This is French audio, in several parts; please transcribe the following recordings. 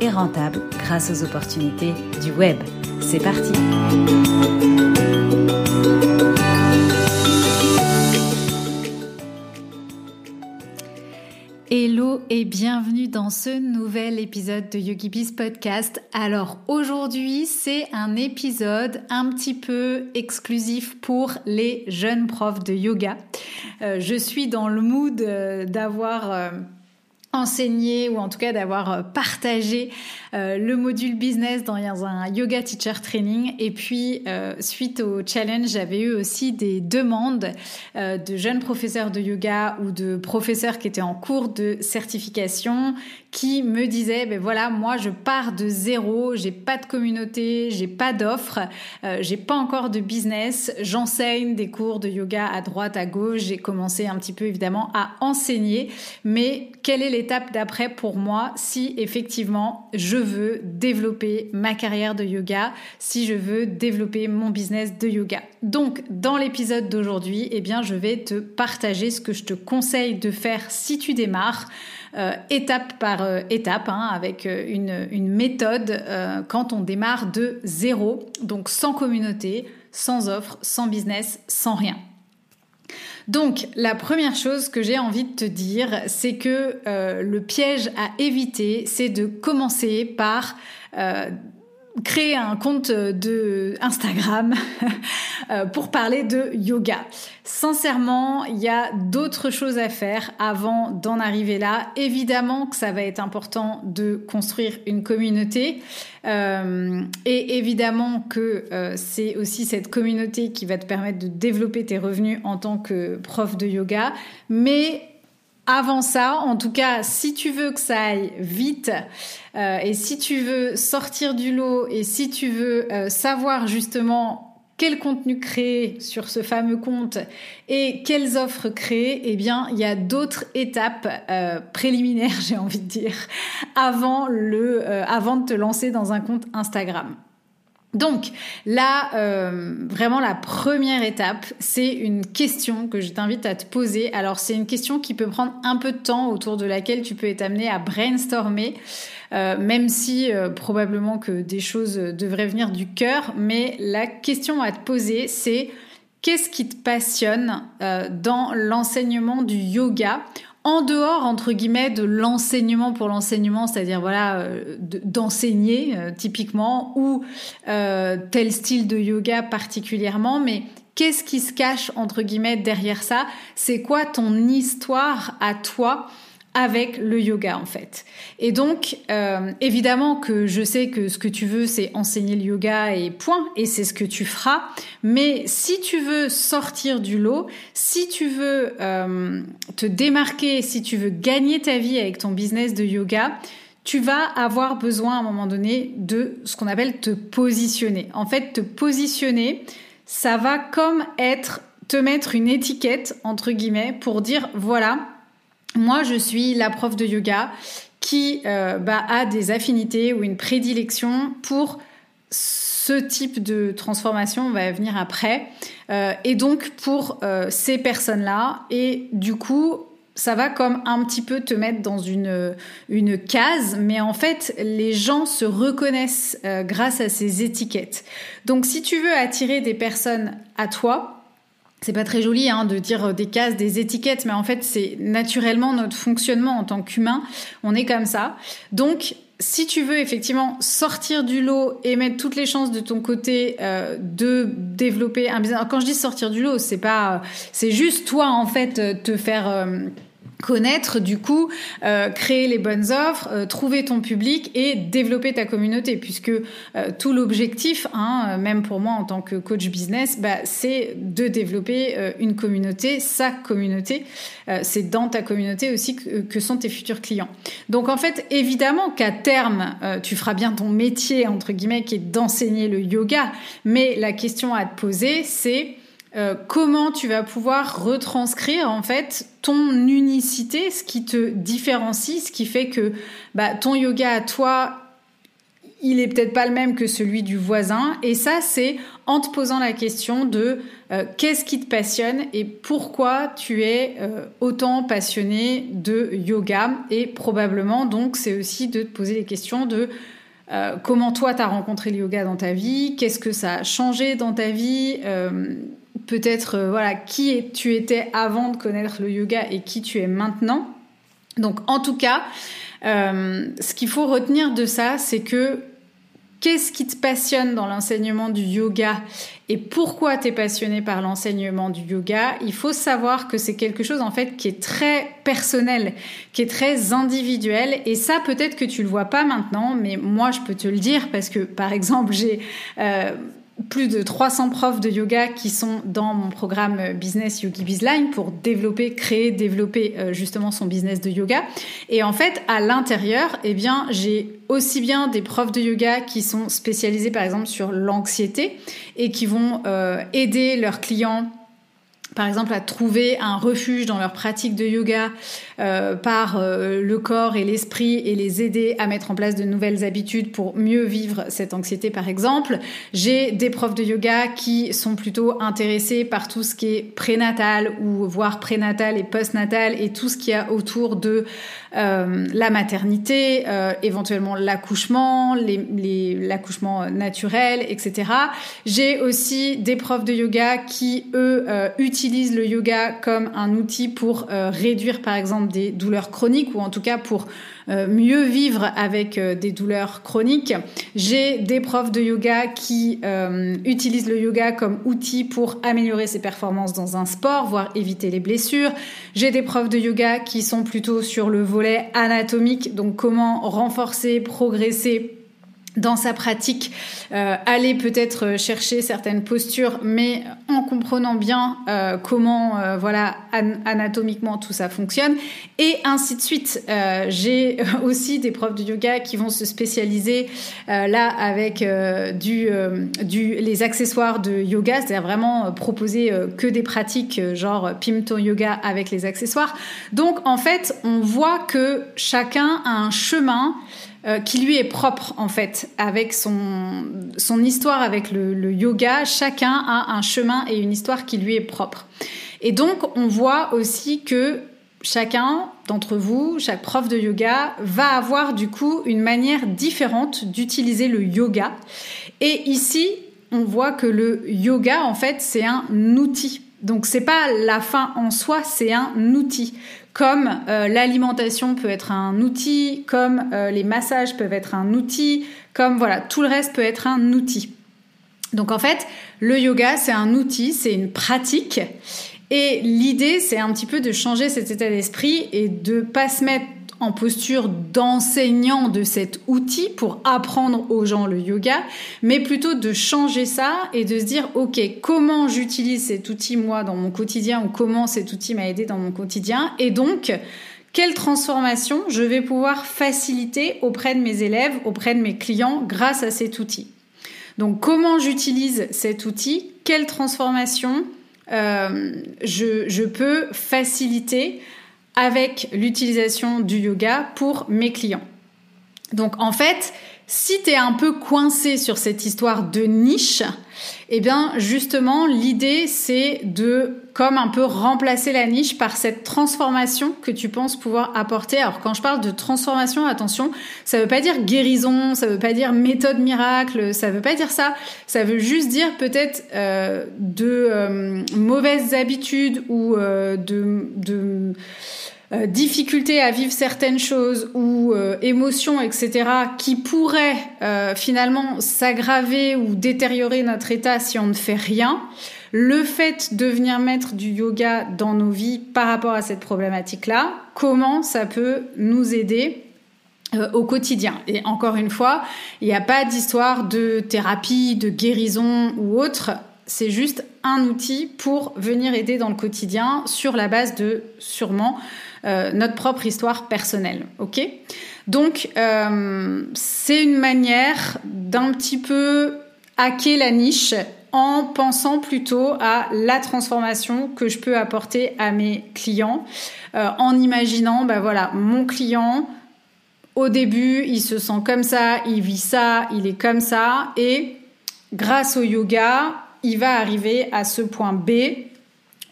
et rentable grâce aux opportunités du web. C'est parti Hello et bienvenue dans ce nouvel épisode de YogiBiz Podcast. Alors aujourd'hui c'est un épisode un petit peu exclusif pour les jeunes profs de yoga. Euh, je suis dans le mood euh, d'avoir... Euh, enseigné ou en tout cas d'avoir euh, partagé euh, le module business dans un yoga teacher training. Et puis euh, suite au challenge j'avais eu aussi des demandes de jeunes professeurs de yoga ou de professeurs qui étaient en cours de certification qui me disaient ben voilà moi je pars de zéro j'ai pas de communauté j'ai pas d'offres j'ai pas encore de business j'enseigne des cours de yoga à droite à gauche. J'ai commencé un petit peu évidemment à enseigner. Mais quelle est l'étape d'après pour moi si effectivement je veux développer ma carrière de yoga, si je veux développer mon business de yoga. Donc dans l'épisode d'aujourd'hui, eh bien je vais te partager ce que je te conseille de faire si tu démarres. Euh, étape par euh, étape, hein, avec euh, une, une méthode quand on démarre de zéro, donc sans communauté, sans offre, sans business, sans rien. Donc, la première chose que j'ai envie de te dire, c'est que euh, le piège à éviter, c'est de commencer par euh, créer un compte de Instagram euh, pour parler de yoga. Sincèrement, il y a d'autres choses à faire avant d'en arriver là. Évidemment que ça va être important de construire une communauté euh, et évidemment que euh, c'est aussi cette communauté qui va te permettre de développer tes revenus en tant que prof de yoga. Mais avant ça, en tout cas, si tu veux que ça aille vite euh, et si tu veux sortir du lot et si tu veux euh, savoir justement quel contenu créer sur ce fameux compte et quelles offres créer, eh bien, il y a d'autres étapes euh, préliminaires, j'ai envie de dire, avant le, avant de te lancer dans un compte Instagram. Donc là, vraiment la première étape, c'est une question que je t'invite à te poser. Alors c'est une question qui peut prendre un peu de temps, autour de laquelle tu peux être amené à brainstormer, euh, même si euh, probablement que des choses devraient venir du cœur. Mais la question à te poser, c'est qu'est-ce qui te passionne dans l'enseignement du yoga en dehors entre guillemets de l'enseignement pour l'enseignement, c'est-à-dire voilà euh, d'enseigner euh, typiquement ou euh, tel style de yoga particulièrement, mais qu'est-ce qui se cache entre guillemets derrière ça? C'est quoi ton histoire à toi avec le yoga en fait. Et donc euh, évidemment que je sais que ce que tu veux c'est enseigner le yoga et point et c'est ce que tu feras. Mais si tu veux sortir du lot, si tu veux euh, te démarquer, si tu veux gagner ta vie avec ton business de yoga, tu vas avoir besoin à un moment donné de ce qu'on appelle te positionner. En fait, te positionner, ça va comme être te mettre une étiquette entre guillemets pour dire voilà moi, je suis la prof de yoga qui euh, bah, a des affinités ou une prédilection pour ce type de transformation, on va venir après, euh, et donc pour euh, ces personnes-là, et du coup, ça va comme un petit peu te mettre dans une, une case, mais en fait, les gens se reconnaissent grâce à ces étiquettes. Donc, si tu veux attirer des personnes à toi, c'est pas très joli hein, de dire des cases, des étiquettes, mais en fait c'est naturellement notre fonctionnement en tant qu'humain. On est comme ça. Donc si tu veux effectivement sortir du lot et mettre toutes les chances de ton côté euh, de développer un business. quand je dis sortir du lot, c'est pas, c'est juste toi en fait te faire euh, connaître du coup, euh, créer les bonnes offres, euh, trouver ton public et développer ta communauté, puisque euh, tout l'objectif, hein, même pour moi en tant que coach business, bah, c'est de développer une communauté, sa communauté. c'est dans ta communauté aussi que, que, sont tes futurs clients. Donc en fait, évidemment qu'à terme, tu feras bien ton métier entre guillemets qui est d'enseigner le yoga, mais la question à te poser, c'est euh, comment tu vas pouvoir retranscrire en fait ton unicité, ce qui te différencie, ce qui fait que bah, ton yoga à toi, il est peut-être pas le même que celui du voisin. Et ça, c'est en te posant la question de euh, qu'est-ce qui te passionne et pourquoi tu es euh, autant passionné de yoga. Et probablement, donc, c'est aussi de te poser les questions de comment toi, tu as rencontré le yoga dans ta vie, qu'est-ce que ça a changé dans ta vie peut-être euh, voilà qui tu étais avant de connaître le yoga et qui tu es maintenant. Donc en tout cas, euh, ce qu'il faut retenir de ça, c'est que qu'est-ce qui te passionne dans l'enseignement du yoga et pourquoi tu es passionné par l'enseignement du yoga, il faut savoir que c'est quelque chose en fait qui est très personnel, qui est très individuel et ça peut-être que tu le vois pas maintenant, mais moi je peux te le dire parce que par exemple j'ai euh, plus de 300 profs de yoga qui sont dans mon programme Business Yogi Bizline pour développer, créer, développer euh, justement son business de yoga. Et en fait, à l'intérieur, eh bien, j'ai aussi bien des profs de yoga qui sont spécialisés par exemple sur l'anxiété et qui vont euh, aider leurs clients par exemple à trouver un refuge dans leur pratique de yoga euh, par euh, le corps et l'esprit et les aider à mettre en place de nouvelles habitudes pour mieux vivre cette anxiété par exemple. J'ai des profs de yoga qui sont plutôt intéressés par tout ce qui est prénatal ou voire prénatal et postnatal et tout ce qu'il y a autour de euh, la maternité, euh, éventuellement l'accouchement, l'accouchement naturel, etc. J'ai aussi des profs de yoga qui, eux, euh, utilisent le yoga comme un outil pour réduire, par exemple, des douleurs chroniques ou en tout cas pour euh, mieux vivre avec euh, des douleurs chroniques. J'ai des profs de yoga qui euh, utilisent le yoga comme outil pour améliorer ses performances dans un sport, voire éviter les blessures. J'ai des profs de yoga qui sont plutôt sur le volet anatomique, donc comment renforcer, progresser dans sa pratique, euh, aller peut-être chercher certaines postures, mais en comprenant bien euh, comment, euh, voilà, anatomiquement tout ça fonctionne, et ainsi de suite. Euh, j'ai aussi des profs de yoga qui vont se spécialiser euh, là avec euh, du, du, les accessoires de yoga, c'est-à-dire vraiment proposer que des pratiques genre Pimto Yoga avec les accessoires. Donc en fait, on voit que chacun a un chemin euh, qui lui est propre en fait, avec son, son histoire avec le, le, yoga. Chacun a un chemin et une histoire qui lui est propre. Et donc on voit aussi que chacun d'entre vous, chaque prof de yoga, va avoir du coup une manière différente d'utiliser le yoga. Et ici, on voit que le yoga, en fait, c'est un outil. Donc c'est pas la fin en soi, c'est un outil comme euh, l'alimentation peut être un outil, comme euh, les massages peuvent être un outil, comme voilà, tout le reste peut être un outil. Donc en fait, le yoga, c'est un outil, c'est une pratique. Et l'idée, c'est un petit peu de changer cet état d'esprit et de pas se mettre en posture d'enseignant de cet outil pour apprendre aux gens le yoga, mais plutôt de changer ça et de se dire, OK, comment j'utilise cet outil moi dans mon quotidien ou comment cet outil m'a aidé dans mon quotidien et donc, quelle transformation je vais pouvoir faciliter auprès de mes élèves, auprès de mes clients grâce à cet outil. Donc comment j'utilise cet outil, quelle transformation euh, je, je peux faciliter avec l'utilisation du yoga pour mes clients. Donc en fait, si tu es un peu coincé sur cette histoire de niche, eh bien justement l'idée c'est de comme un peu remplacer la niche par cette transformation que tu penses pouvoir apporter. Alors quand je parle de transformation, attention, ça veut pas dire guérison, ça veut pas dire méthode miracle, ça veut pas dire ça. Ça veut juste dire peut-être euh, de euh, mauvaises habitudes ou euh, de, de euh, à vivre certaines choses ou euh, émotions, etc., qui pourraient euh, finalement s'aggraver ou détériorer notre état si on ne fait rien, le fait de venir mettre du yoga dans nos vies par rapport à cette problématique-là, comment ça peut nous aider au quotidien? Et encore une fois, il n'y a pas d'histoire de thérapie, de guérison ou autre. C'est juste un outil pour venir aider dans le quotidien sur la base de sûrement euh, notre propre histoire personnelle. Ok? Donc, euh, c'est une manière d'un petit peu hacker la niche en pensant plutôt à la transformation que je peux apporter à mes clients, euh, en imaginant, ben voilà, mon client, au début, il se sent comme ça, il vit ça, il est comme ça, et grâce au yoga, il va arriver à ce point B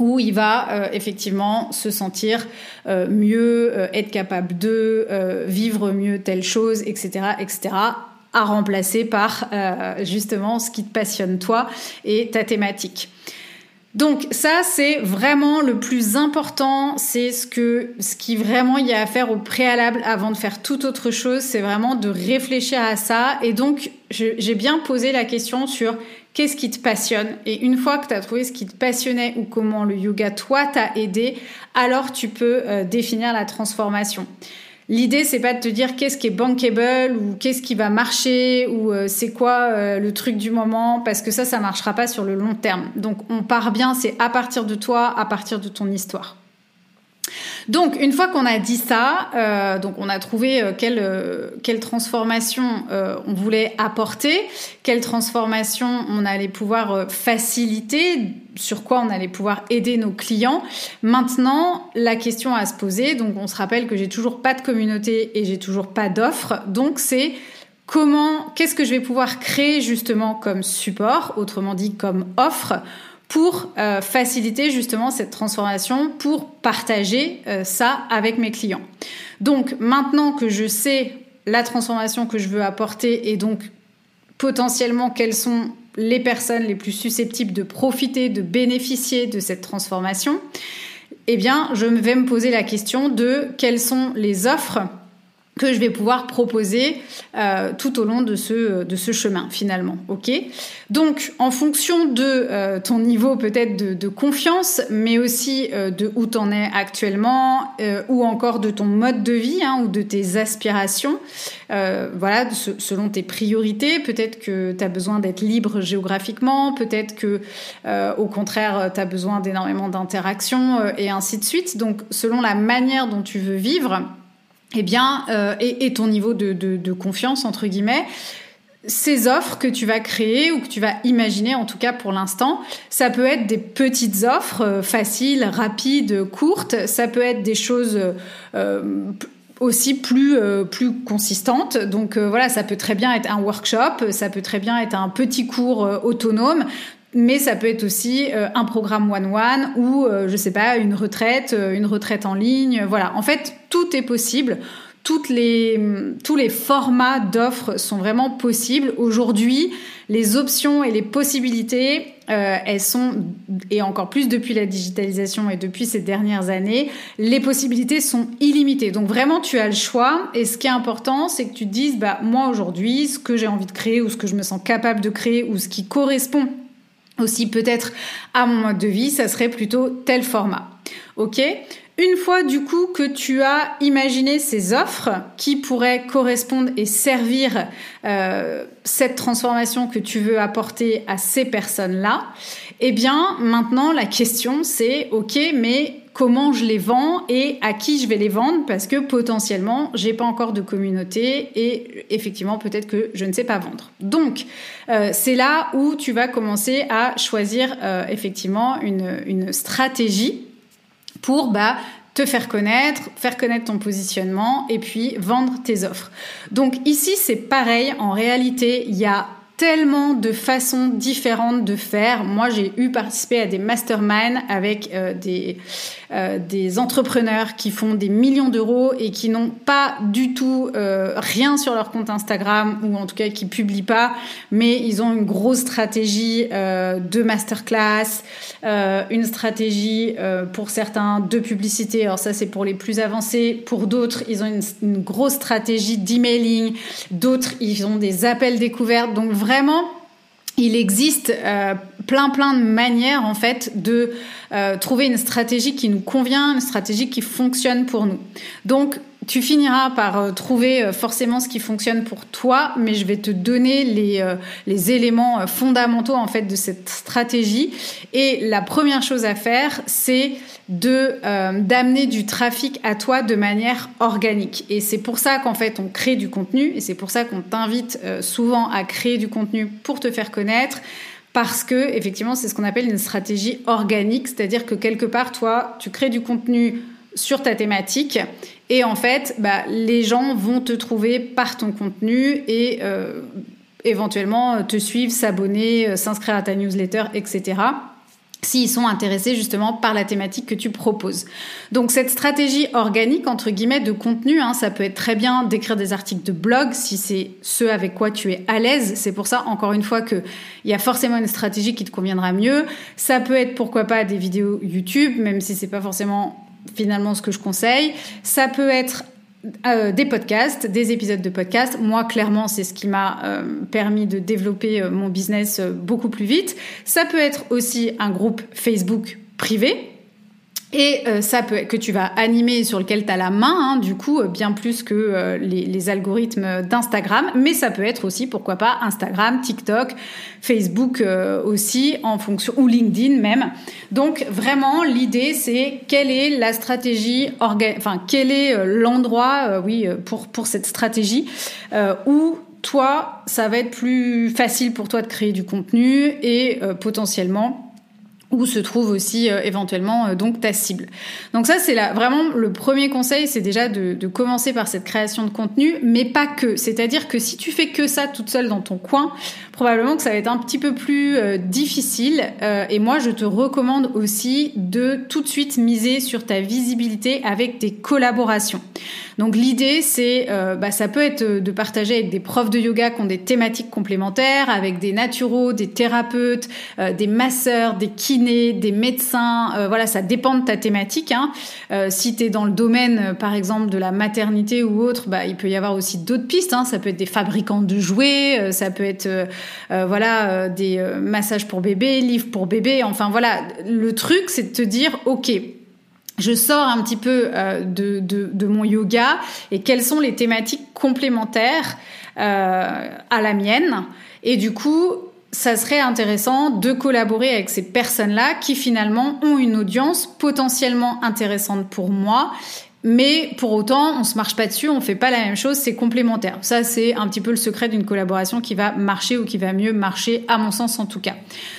où il va euh, effectivement se sentir euh, mieux, être capable de vivre mieux telle chose, etc., etc., à remplacer par justement ce qui te passionne toi et ta thématique. Donc ça, c'est vraiment le plus important, c'est ce que ce qui vraiment il y a à faire au préalable avant de faire toute autre chose, c'est vraiment de réfléchir à ça. Et donc, j'ai bien posé la question sur qu'est-ce qui te passionne Et une fois que tu as trouvé ce qui te passionnait ou comment le yoga, toi, t'a aidé, alors tu peux euh, définir la transformation. L'idée, c'est pas de te dire qu'est-ce qui est bankable ou qu'est-ce qui va marcher ou euh, c'est quoi euh, le truc du moment parce que ça, ça marchera pas sur le long terme. Donc, on part bien, c'est à partir de toi, à partir de ton histoire. Donc, une fois qu'on a dit ça, euh, on a trouvé euh, quelle, euh, quelle transformation on voulait apporter, quelle transformation on allait pouvoir faciliter, sur quoi on allait pouvoir aider nos clients. Maintenant, la question à se poser, donc on se rappelle que j'ai toujours pas de communauté et j'ai toujours pas d'offre, donc c'est comment, qu'est-ce que je vais pouvoir créer justement comme support, autrement dit comme offre pour euh, faciliter justement cette transformation, pour partager euh, ça avec mes clients. Donc maintenant que je sais la transformation que je veux apporter et donc potentiellement quelles sont les personnes les plus susceptibles de profiter, de bénéficier de cette transformation, eh bien, je vais me poser la question de quelles sont les offres que je vais pouvoir proposer euh, tout au long de ce, de ce chemin finalement. ok? Donc en fonction de euh, ton niveau peut-être de, confiance, mais aussi euh, de où tu en es actuellement, ou encore de ton mode de vie hein, ou de tes aspirations, voilà, selon tes priorités, peut-être que tu as besoin d'être libre géographiquement, peut-être que au contraire tu as besoin d'énormément d'interactions et ainsi de suite. Donc selon la manière dont tu veux vivre, eh bien, euh, et, ton niveau de, confiance, entre guillemets, ces offres que tu vas créer ou que tu vas imaginer, en tout cas pour l'instant, ça peut être des petites offres euh, faciles, rapides, courtes, ça peut être des choses euh, aussi plus plus consistantes. Donc voilà, ça peut très bien être un workshop, ça peut très bien être un petit cours autonome mais ça peut être aussi euh, un programme one-one ou, euh, je sais pas, une retraite, euh, une retraite en ligne. Voilà. En fait, tout est possible. Toutes les, tous les formats d'offres sont vraiment possibles. Aujourd'hui, les options et les possibilités, elles sont, et encore plus depuis la digitalisation et depuis ces dernières années, les possibilités sont illimitées. Donc vraiment, tu as le choix. Et ce qui est important, c'est que tu te dises, bah, moi aujourd'hui, ce que j'ai envie de créer ou ce que je me sens capable de créer ou ce qui correspond aussi peut-être à mon mode de vie, ça serait plutôt tel format. Ok? Une fois du coup que tu as imaginé ces offres qui pourraient correspondre et servir euh, cette transformation que tu veux apporter à ces personnes-là, eh bien maintenant la question c'est ok mais comment je les vends et à qui je vais les vendre parce que potentiellement j'ai pas encore de communauté et effectivement peut-être que je ne sais pas vendre. Donc euh, c'est là où tu vas commencer à choisir euh, effectivement une, stratégie pour bah, te faire connaître, faire connaître ton positionnement et puis vendre tes offres. Donc ici c'est pareil, en réalité il y a tellement de façons différentes de faire. Moi, j'ai eu participé à des masterminds avec euh, des, euh, des entrepreneurs qui font des millions d'euros et qui n'ont pas du tout euh, rien sur leur compte Instagram ou en tout cas qui publient pas, mais ils ont une grosse stratégie de masterclass, une stratégie pour certains de publicité. Alors ça, c'est pour les plus avancés. Pour d'autres, ils ont une, une grosse stratégie d'emailing. D'autres, ils ont des appels découvertes. Donc vraiment, il existe euh, plein plein de manières en fait de euh, trouver une stratégie qui nous convient, une stratégie qui fonctionne pour nous. Tu finiras par euh, trouver euh, forcément ce qui fonctionne pour toi, mais je vais te donner les, euh, éléments fondamentaux en fait de cette stratégie. Et la première chose à faire, c'est de d'amener du trafic à toi de manière organique. Et c'est pour ça qu'en fait on crée du contenu, et c'est pour ça qu'on t'invite souvent à créer du contenu pour te faire connaître parce que effectivement c'est ce qu'on appelle une stratégie organique, c'est-à-dire que quelque part toi tu crées du contenu sur ta thématique et en fait bah, les gens vont te trouver par ton contenu et euh, éventuellement te suivre, s'abonner, euh, s'inscrire à ta newsletter, etc s'ils sont intéressés justement par la thématique que tu proposes. Donc cette stratégie organique entre guillemets de contenu, hein, ça peut être très bien d'écrire des articles de blog si c'est ce avec quoi tu es à l'aise. C'est pour ça encore une fois que il y a forcément une stratégie qui te conviendra mieux. Ça peut être pourquoi pas des vidéos YouTube, même si c'est pas forcément finalement ce que je conseille. Ça peut être euh, des podcasts, des épisodes de podcasts. Moi, clairement, c'est ce qui m'a euh, permis de développer euh, mon business beaucoup plus vite. Ça peut être aussi un groupe Facebook privé et euh, ça peut que tu vas animer sur lequel tu as la main, hein, du coup, euh, bien plus que euh, les, algorithmes d'Instagram, mais ça peut être aussi, pourquoi pas, Instagram, TikTok, Facebook aussi, en fonction, ou LinkedIn même. Donc vraiment, l'idée, c'est quelle est la stratégie, enfin, quel est l'endroit, oui, pour, pour cette stratégie, où toi, ça va être plus facile pour toi de créer du contenu et potentiellement où se trouve aussi euh, éventuellement euh, donc ta cible. Donc ça c'est là vraiment le premier conseil, c'est déjà de, de, commencer par cette création de contenu, mais pas que. C'est-à-dire que si tu fais que ça toute seule dans ton coin, probablement que ça va être un petit peu plus euh, difficile. et moi je te recommande aussi de tout de suite miser sur ta visibilité avec des collaborations. Donc l'idée, c'est, euh, bah, ça peut être de partager avec des profs de yoga qui ont des thématiques complémentaires, avec des naturaux, des thérapeutes, euh, des masseurs, des kinés, des médecins. Euh, voilà, ça dépend de ta thématique. Hein. si tu es dans le domaine, par exemple, de la maternité ou autre, bah, il peut y avoir aussi d'autres pistes. Hein. Ça peut être des fabricants de jouets, ça peut être voilà des massages pour bébé, livres pour bébé. Enfin voilà, le truc, c'est de te dire, ok je sors un petit peu euh, de, de, mon yoga et quelles sont les thématiques complémentaires euh, à la mienne. Et du coup, ça serait intéressant de collaborer avec ces personnes-là qui finalement ont une audience potentiellement intéressante pour moi mais pour autant, on se marche pas dessus, on fait pas la même chose, c'est complémentaire. Ça, c'est un petit peu le secret d'une collaboration qui va marcher ou qui va mieux marcher, à mon sens en tout cas.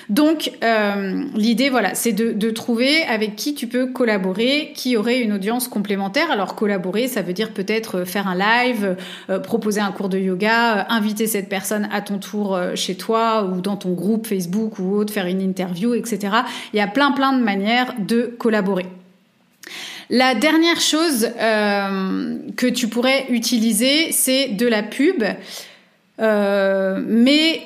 Donc, euh, l'idée, voilà, c'est de, trouver avec qui tu peux collaborer, qui aurait une audience complémentaire. Alors, collaborer, ça veut dire peut-être faire un live, euh, proposer un cours de yoga, euh, inviter cette personne à ton tour euh, chez toi ou dans ton groupe Facebook ou autre, faire une interview, etc. Il y a plein, plein de manières de collaborer. La dernière chose euh, que tu pourrais utiliser, c'est de la pub. Euh, mais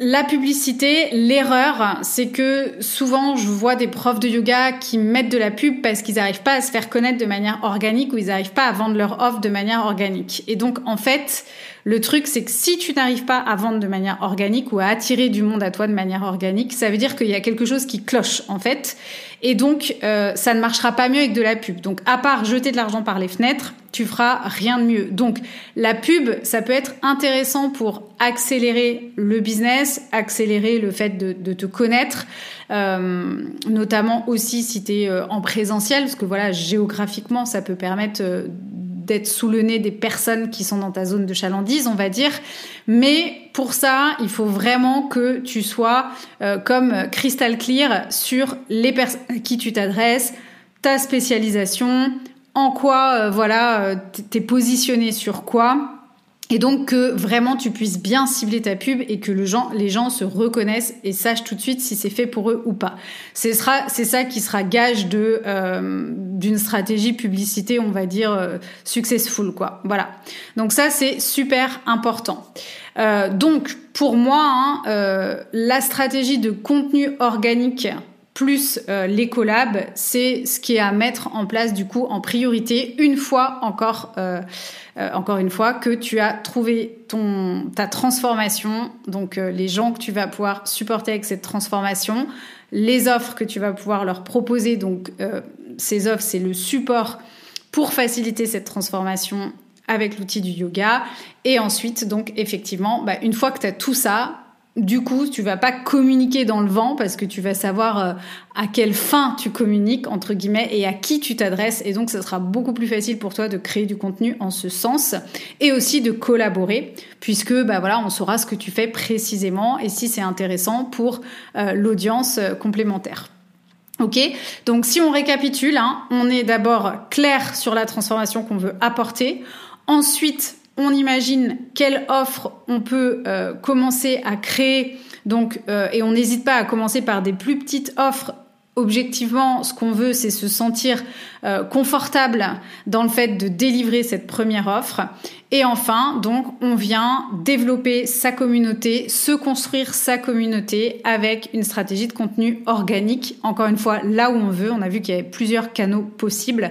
la publicité, l'erreur, c'est que souvent je vois des profs de yoga qui mettent de la pub parce qu'ils n'arrivent pas à se faire connaître de manière organique ou ils n'arrivent pas à vendre leur offre de manière organique. Et donc en fait, le truc, c'est que si tu n'arrives pas à vendre de manière organique ou à attirer du monde à toi de manière organique, ça veut dire qu'il y a quelque chose qui cloche en fait. Et donc, euh, ça ne marchera pas mieux avec de la pub. Donc, à part jeter de l'argent par les fenêtres, tu feras rien de mieux. Donc, la pub, ça peut être intéressant pour accélérer le business, accélérer le fait de, te connaître, euh, notamment aussi si tu es euh, en présentiel, parce que voilà, géographiquement, ça peut permettre d'être sous le nez des personnes qui sont dans ta zone de chalandise, on va dire. Mais pour ça, il faut vraiment que tu sois euh, comme crystal clear sur les personnes à qui tu t'adresses, ta spécialisation, en quoi, euh, voilà, euh, t'es positionné sur quoi et donc que vraiment tu puisses bien cibler ta pub et que les gens se reconnaissent et sachent tout de suite si c'est fait pour eux ou pas. C'est ça qui sera gage de euh, d'une stratégie publicité, on va dire euh, successful quoi. Voilà. Donc ça c'est super important. Euh, donc pour moi, hein, la stratégie de contenu organique plus euh, les collabs, c'est ce qui est à mettre en place du coup en priorité une fois encore, euh, euh, une fois que tu as trouvé ton ta transformation, donc les gens que tu vas pouvoir supporter avec cette transformation, les offres que tu vas pouvoir leur proposer. Donc ces offres, c'est le support pour faciliter cette transformation avec l'outil du yoga. Et ensuite, donc effectivement, bah, une fois que tu as tout ça, du coup, tu vas pas communiquer dans le vent parce que tu vas savoir euh, à quelle fin tu communiques entre guillemets et à qui tu t'adresses et donc ça sera beaucoup plus facile pour toi de créer du contenu en ce sens et aussi de collaborer puisque bah voilà, on saura ce que tu fais précisément et si c'est intéressant pour euh, l'audience euh, complémentaire. Ok, donc si on récapitule, hein, on est d'abord clair sur la transformation qu'on veut apporter. Ensuite, on imagine quelle offre on peut euh, commencer à créer. Donc, euh, et on n'hésite pas à commencer par des plus petites offres objectivement, ce qu'on veut, c'est se sentir euh, confortable dans le fait de délivrer cette première offre. Et enfin, donc, on vient développer sa communauté, se construire sa communauté avec une stratégie de contenu organique. Encore une fois, là où on veut. On a vu qu'il y avait plusieurs canaux possibles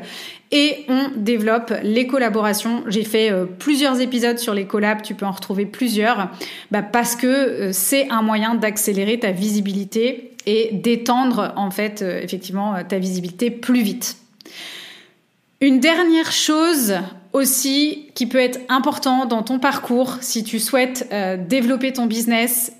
et on développe les collaborations. J'ai fait euh, plusieurs épisodes sur les collabs, tu peux en retrouver plusieurs, bah, parce que euh, c'est un moyen d'accélérer ta visibilité d'étendre en fait euh, effectivement ta visibilité plus vite. Une dernière chose aussi qui peut être important dans ton parcours si tu souhaites développer ton business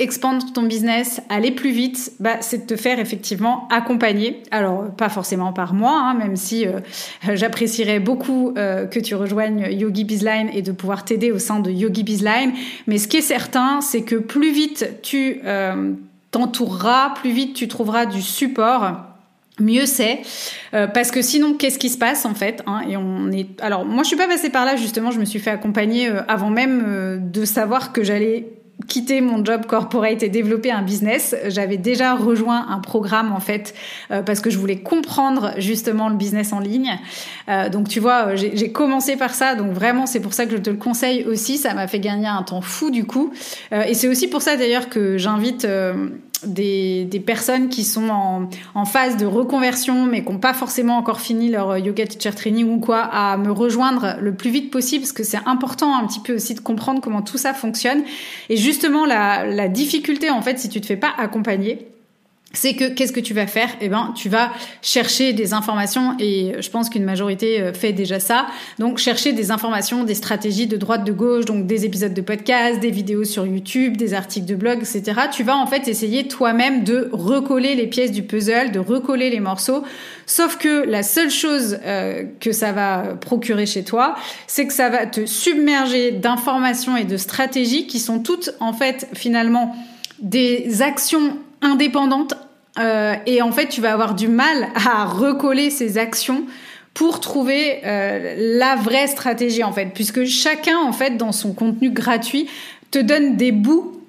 expandre ton business, aller plus vite, bah, c'est de te faire effectivement accompagner. Alors, pas forcément par moi, hein, même si euh, j'apprécierais beaucoup euh, que tu rejoignes Yogi Bizline et de pouvoir t'aider au sein de Yogi Bizline. Mais ce qui est certain, c'est que plus vite tu euh, t'entoureras, plus vite tu trouveras du support mieux c'est. Parce que sinon qu'est-ce qui se passe en fait hein, et on est alors moi je suis pas passée par là justement je me suis fait accompagner avant même de savoir que j'allais quitter mon job corporate et développer un business, j'avais déjà rejoint un programme en fait euh, parce que je voulais comprendre justement le business en ligne. Euh, donc tu vois, j'ai commencé par ça, donc vraiment c'est pour ça que je te le conseille aussi. Ça m'a fait gagner un temps fou du coup, euh, et c'est aussi pour ça d'ailleurs que j'invite des, des, personnes qui sont en, en, phase de reconversion mais qui n'ont pas forcément encore fini leur yoga teacher training ou quoi à me rejoindre le plus vite possible parce que c'est important un petit peu aussi de comprendre comment tout ça fonctionne. Et justement la, la difficulté en fait si tu te fais pas accompagner c'est que qu'est-ce que tu vas faire? Eh ben, tu vas chercher des informations et je pense qu'une majorité euh, fait déjà ça. Donc, chercher des informations, des stratégies de droite, de gauche, donc des épisodes de podcast, des vidéos sur YouTube, des articles de blog, etc. Tu vas en fait essayer toi-même de recoller les pièces du puzzle, de recoller les morceaux. Sauf que la seule chose euh, que ça va procurer chez toi, c'est que ça va te submerger d'informations et de stratégies qui sont toutes en fait finalement des actions indépendante euh, et en fait tu vas avoir du mal à recoller ces actions pour trouver euh, la vraie stratégie en fait puisque chacun en fait dans son contenu gratuit te donne des bouts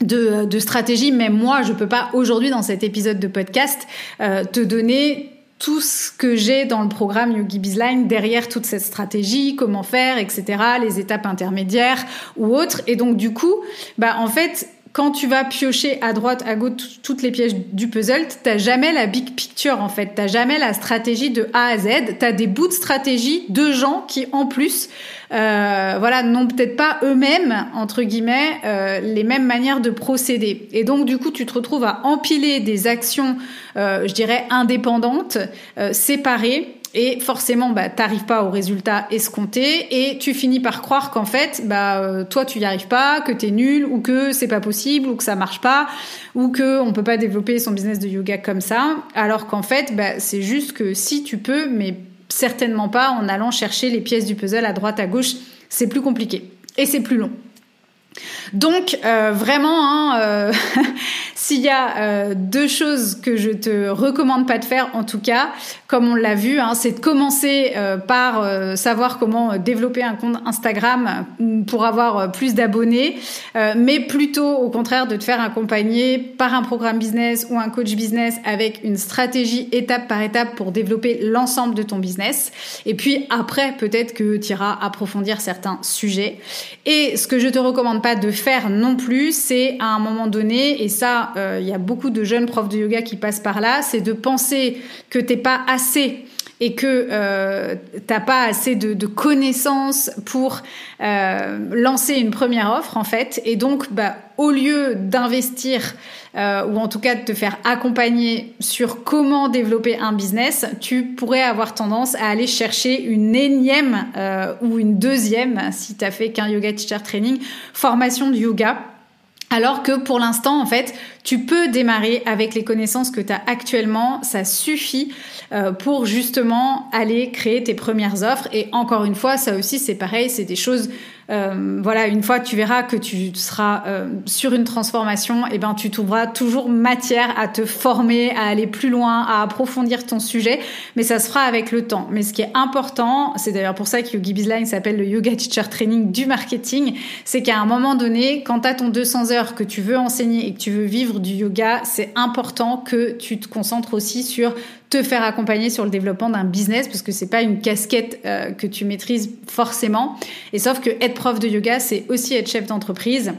de, de stratégie même moi je peux pas aujourd'hui dans cet épisode de podcast euh, te donner tout ce que j'ai dans le programme Yogi Bizline derrière toute cette stratégie, comment faire, etc., les étapes intermédiaires ou autres. Et donc du coup, bah en fait, quand tu vas piocher à droite, à gauche toutes les pièces du puzzle, t'as jamais la big picture en fait, t'as jamais la stratégie de A à Z, t'as des bouts de stratégie de gens qui en plus, euh, voilà, n'ont peut-être pas eux-mêmes entre guillemets euh, les mêmes manières de procéder. Et donc du coup, tu te retrouves à empiler des actions, euh, je dirais indépendantes, séparées et forcément, bah, t'arrives pas au résultat escompté et tu finis par croire qu'en fait, bah, euh, toi, tu y arrives pas, que t'es nul ou que c'est pas possible ou que ça marche pas ou que on peut pas développer son business de yoga comme ça. Alors qu'en fait, bah, c'est juste que si tu peux, mais certainement pas en allant chercher les pièces du puzzle à droite, à gauche, c'est plus compliqué et c'est plus long. Donc euh, vraiment, hein, euh, s'il y a euh, deux choses que je te recommande pas de faire, en tout cas, comme on l'a vu, hein, c'est de commencer par savoir comment développer un compte Instagram pour avoir plus d'abonnés, mais plutôt au contraire de te faire accompagner par un programme business ou un coach business avec une stratégie étape par étape pour développer l'ensemble de ton business. Et puis après, peut-être que tu iras approfondir certains sujets. Et ce que je te recommande pas de faire non plus, c'est à un moment donné, et ça, euh, il y a beaucoup de jeunes profs de yoga qui passent par là, c'est de penser que t'es pas assez et que euh, t'as pas assez de, connaissances pour euh, lancer une première offre en fait. Et donc bah, au lieu d'investir euh, ou en tout cas de te faire accompagner sur comment développer un business tu pourrais avoir tendance à aller chercher une énième euh, ou une deuxième si tu as fait qu'un yoga teacher training formation de yoga alors que pour l'instant, en fait, tu peux démarrer avec les connaissances que tu as actuellement. Ça suffit euh, pour justement aller créer tes premières offres. Et encore une fois, ça aussi, c'est pareil, c'est des choses euh, voilà, une fois tu verras que tu seras euh, sur une transformation, et eh ben tu trouveras toujours matière à te former, à aller plus loin, à approfondir ton sujet, mais ça se fera avec le temps. Mais ce qui est important, c'est d'ailleurs pour ça que Yogi Bizline s'appelle le Yoga Teacher Training du marketing, c'est qu'à un moment donné, quand tu as ton 200 heures que tu veux enseigner et que tu veux vivre du yoga, c'est important que tu te concentres aussi sur te faire accompagner sur le développement d'un business parce que c'est pas une casquette euh, que tu maîtrises forcément. Et sauf que être prof de yoga, c'est aussi être chef d'entreprise.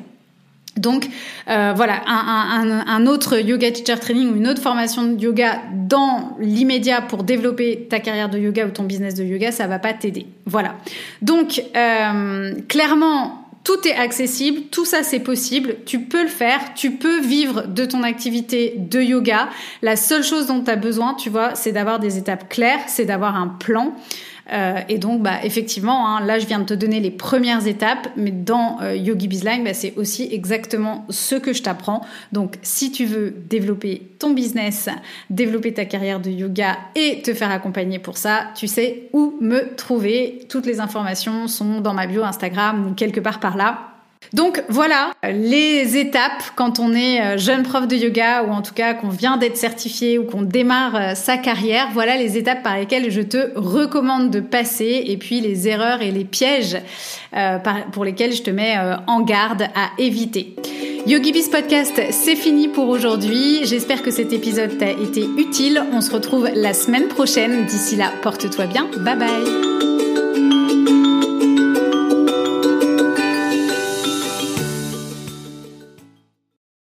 Donc euh, voilà, un, autre yoga teacher training ou une autre formation de yoga dans l'immédiat pour développer ta carrière de yoga ou ton business de yoga, ça va pas t'aider. Voilà. Donc euh, clairement, tout est accessible, tout ça c'est possible, tu peux le faire, tu peux vivre de ton activité de yoga. La seule chose dont tu as besoin, tu vois, c'est d'avoir des étapes claires, c'est d'avoir un plan. Euh, et donc, bah, effectivement, hein, là, je viens de te donner les premières étapes, mais dans euh, Yogi Bizline, bah, c'est aussi exactement ce que je t'apprends. Donc, si tu veux développer ton business, développer ta carrière de yoga et te faire accompagner pour ça, tu sais où me trouver. Toutes les informations sont dans ma bio Instagram ou quelque part par là. Donc voilà les étapes quand on est euh, jeune prof de yoga ou en tout cas qu'on vient d'être certifié ou qu'on démarre euh, sa carrière. Voilà les étapes par lesquelles je te recommande de passer et puis les erreurs et les pièges euh, pour lesquels je te mets en garde à éviter. YogiBiz Podcast, c'est fini pour aujourd'hui. J'espère que cet épisode t'a été utile. On se retrouve la semaine prochaine. D'ici là, porte-toi bien. Bye bye.